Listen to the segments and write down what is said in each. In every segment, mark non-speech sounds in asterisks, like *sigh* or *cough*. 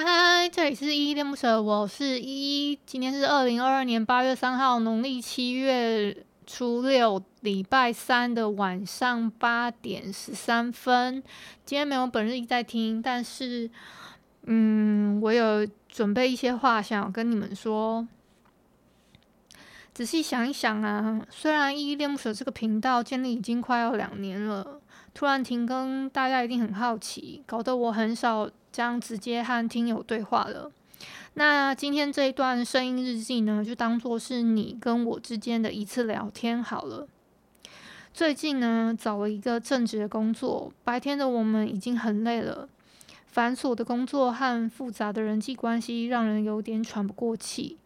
嗨，这里是依依恋不舍，我是依依。今天是二零二二年八月三号，农历七月初六，礼拜三的晚上八点十三分。今天没有本日一在听，但是，嗯，我有准备一些话想要跟你们说。仔细想一想啊，虽然依依恋不舍这个频道建立已经快要两年了，突然停更，大家一定很好奇，搞得我很少。将直接和听友对话了。那今天这一段声音日记呢，就当做是你跟我之间的一次聊天好了。最近呢，找了一个正职的工作，白天的我们已经很累了，繁琐的工作和复杂的人际关系让人有点喘不过气。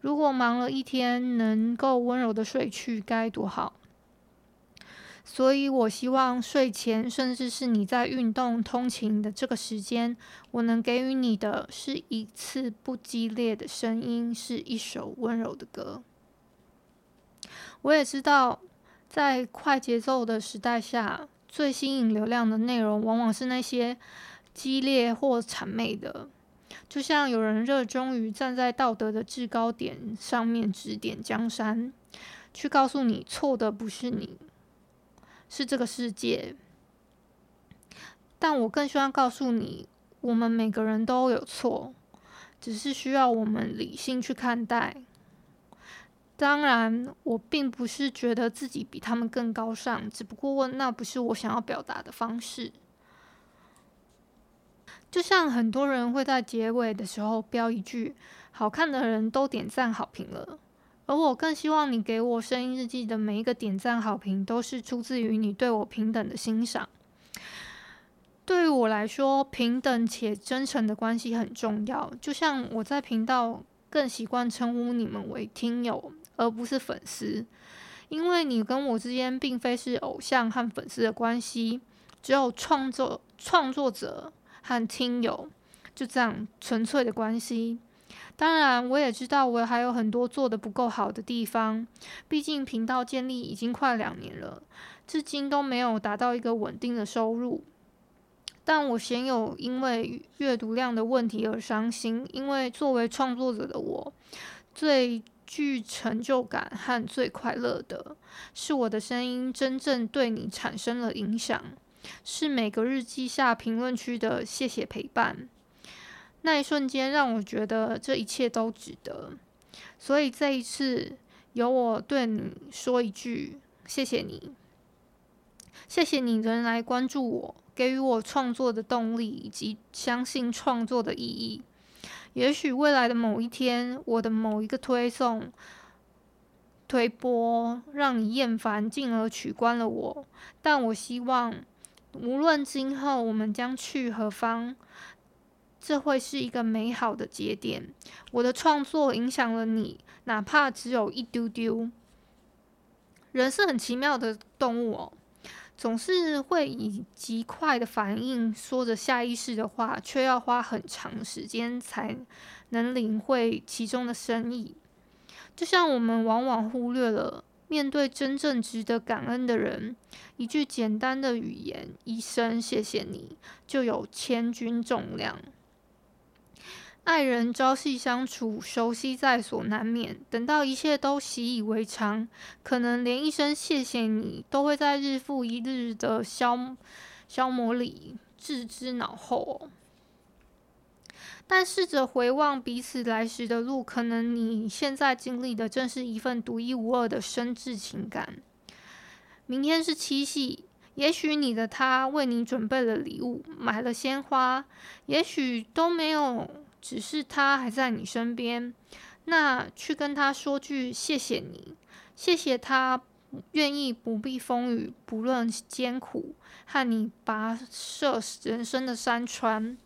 如果忙了一天，能够温柔的睡去，该多好。所以，我希望睡前，甚至是你在运动、通勤的这个时间，我能给予你的是一次不激烈的声音，是一首温柔的歌。我也知道，在快节奏的时代下，最吸引流量的内容，往往是那些激烈或谄媚的。就像有人热衷于站在道德的制高点上面指点江山，去告诉你错的不是你。是这个世界，但我更希望告诉你，我们每个人都有错，只是需要我们理性去看待。当然，我并不是觉得自己比他们更高尚，只不过那不是我想要表达的方式。就像很多人会在结尾的时候标一句：“好看的人都点赞好评了。”而我更希望你给我声音日记的每一个点赞好评，都是出自于你对我平等的欣赏。对于我来说，平等且真诚的关系很重要。就像我在频道更习惯称呼你们为听友，而不是粉丝，因为你跟我之间并非是偶像和粉丝的关系，只有创作创作者和听友，就这样纯粹的关系。当然，我也知道我还有很多做得不够好的地方。毕竟频道建立已经快两年了，至今都没有达到一个稳定的收入。但我鲜有因为阅读量的问题而伤心，因为作为创作者的我，最具成就感和最快乐的是我的声音真正对你产生了影响，是每个日记下评论区的谢谢陪伴。那一瞬间让我觉得这一切都值得，所以这一次由我对你说一句谢谢你，谢谢你仍来关注我，给予我创作的动力以及相信创作的意义。也许未来的某一天，我的某一个推送、推播让你厌烦，进而取关了我，但我希望无论今后我们将去何方。这会是一个美好的节点。我的创作影响了你，哪怕只有一丢丢。人是很奇妙的动物哦，总是会以极快的反应说着下意识的话，却要花很长时间才能领会其中的深意。就像我们往往忽略了，面对真正值得感恩的人，一句简单的语言，一声谢谢你，就有千钧重量。爱人朝夕相处，熟悉在所难免。等到一切都习以为常，可能连一声谢谢你都会在日复一日的消消磨里置之脑后。但试着回望彼此来时的路，可能你现在经历的正是一份独一无二的深挚情感。明天是七夕，也许你的他为你准备了礼物，买了鲜花，也许都没有。只是他还在你身边，那去跟他说句谢谢你，谢谢他愿意不避风雨，不论艰苦，和你跋涉人生的山川。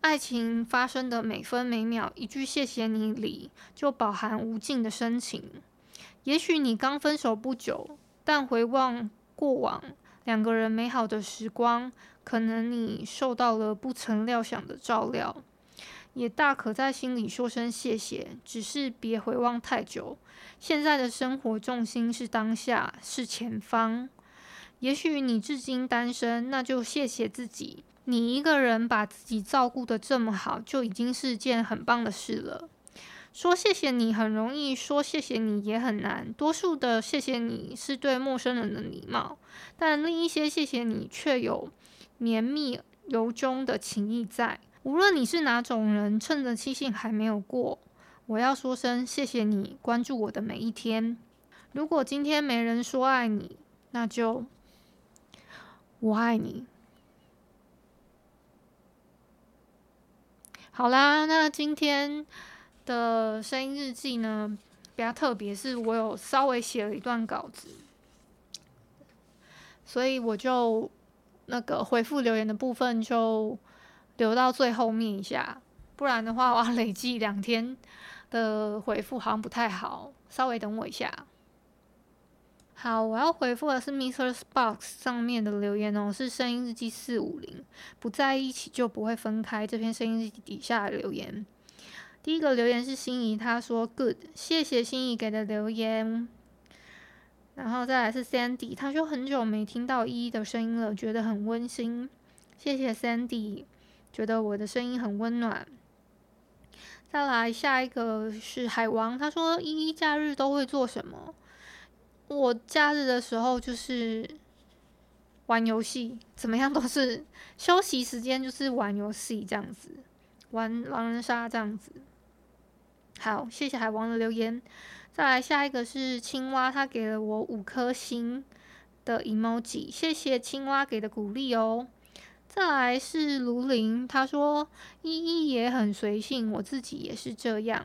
爱情发生的每分每秒，一句谢谢你里就饱含无尽的深情。也许你刚分手不久，但回望过往两个人美好的时光，可能你受到了不曾料想的照料，也大可在心里说声谢谢。只是别回望太久，现在的生活重心是当下，是前方。也许你至今单身，那就谢谢自己。你一个人把自己照顾得这么好，就已经是件很棒的事了。说谢谢你很容易，说谢谢你也很难。多数的谢谢你是对陌生人的礼貌，但另一些谢谢你却有绵密由衷的情谊在。无论你是哪种人，趁着期限还没有过，我要说声谢谢你关注我的每一天。如果今天没人说爱你，那就我爱你。好啦，那今天的声音日记呢，比较特别，是我有稍微写了一段稿子，所以我就那个回复留言的部分就留到最后面一下，不然的话我要累计两天的回复好像不太好，稍微等我一下。好，我要回复的是 MixerBox 上面的留言哦，是声音日记四五零，不在一起就不会分开。这篇声音日记底下的留言，第一个留言是心仪，他说 Good，谢谢心仪给的留言。然后再来是 Sandy，他说很久没听到依依的声音了，觉得很温馨。谢谢 Sandy，觉得我的声音很温暖。再来下一个是海王，他说依依假日都会做什么？我假日的时候就是玩游戏，怎么样都是休息时间就是玩游戏这样子，玩狼人杀这样子。好，谢谢海王的留言。再来下一个是青蛙，他给了我五颗星的 emoji，谢谢青蛙给的鼓励哦。再来是卢林，他说依依也很随性，我自己也是这样。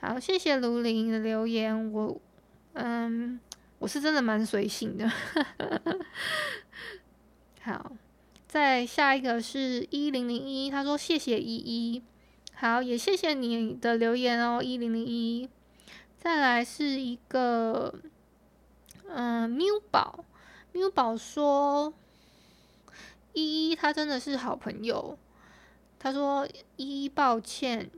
好，谢谢卢林的留言，我嗯。我是真的蛮随性的。*laughs* 好，再下一个是一零零一，他说谢谢依依，好，也谢谢你的留言哦，一零零一。再来是一个，嗯，缪宝，缪宝说依依他真的是好朋友，他说依依抱歉。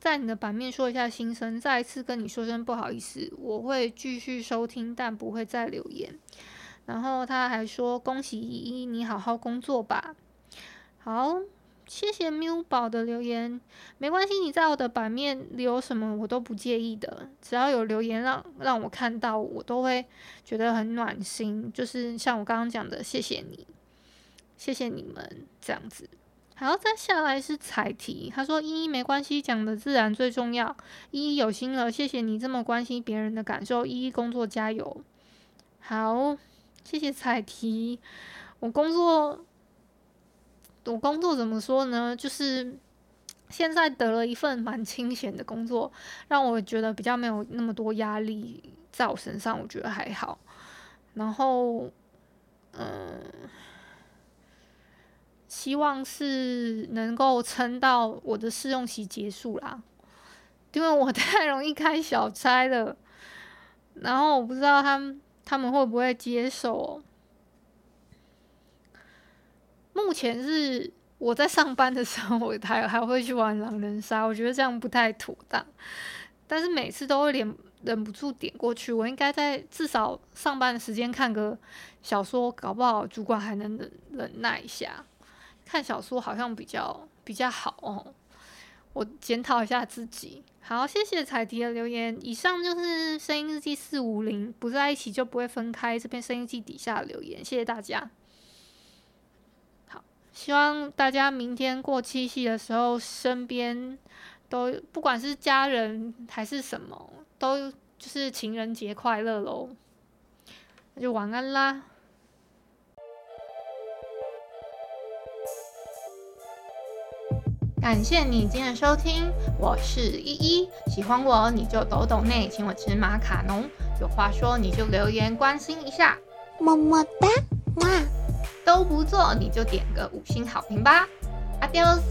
在你的版面说一下心声，再一次跟你说声不好意思，我会继续收听，但不会再留言。然后他还说恭喜依依，你好好工作吧。好，谢谢缪宝的留言，没关系，你在我的版面留什么我都不介意的，只要有留言让让我看到，我都会觉得很暖心。就是像我刚刚讲的，谢谢你，谢谢你们这样子。好，再下来是彩题。他说：“依依没关系，讲的自然最重要。依依有心了，谢谢你这么关心别人的感受。依依工作加油。”好，谢谢彩题。我工作，我工作怎么说呢？就是现在得了一份蛮清闲的工作，让我觉得比较没有那么多压力在我身上，我觉得还好。然后，嗯。希望是能够撑到我的试用期结束啦，因为我 *laughs* 太容易开小差了，然后我不知道他们他们会不会接受。目前是我在上班的时候，我还还会去玩狼人杀，我觉得这样不太妥当。但是每次都会忍忍不住点过去，我应该在至少上班的时间看个小说，搞不好主管还能忍忍耐一下。看小说好像比较比较好哦，我检讨一下自己。好，谢谢彩迪的留言。以上就是声音日记四五零，不在一起就不会分开。这篇声音记底下留言，谢谢大家。希望大家明天过七夕的时候，身边都不管是家人还是什么，都就是情人节快乐喽。那就晚安啦。感谢你今天的收听，我是依依。喜欢我你就抖抖内，请我吃马卡龙。有话说你就留言关心一下，么么哒，哇。都不做，你就点个五星好评吧。Adios。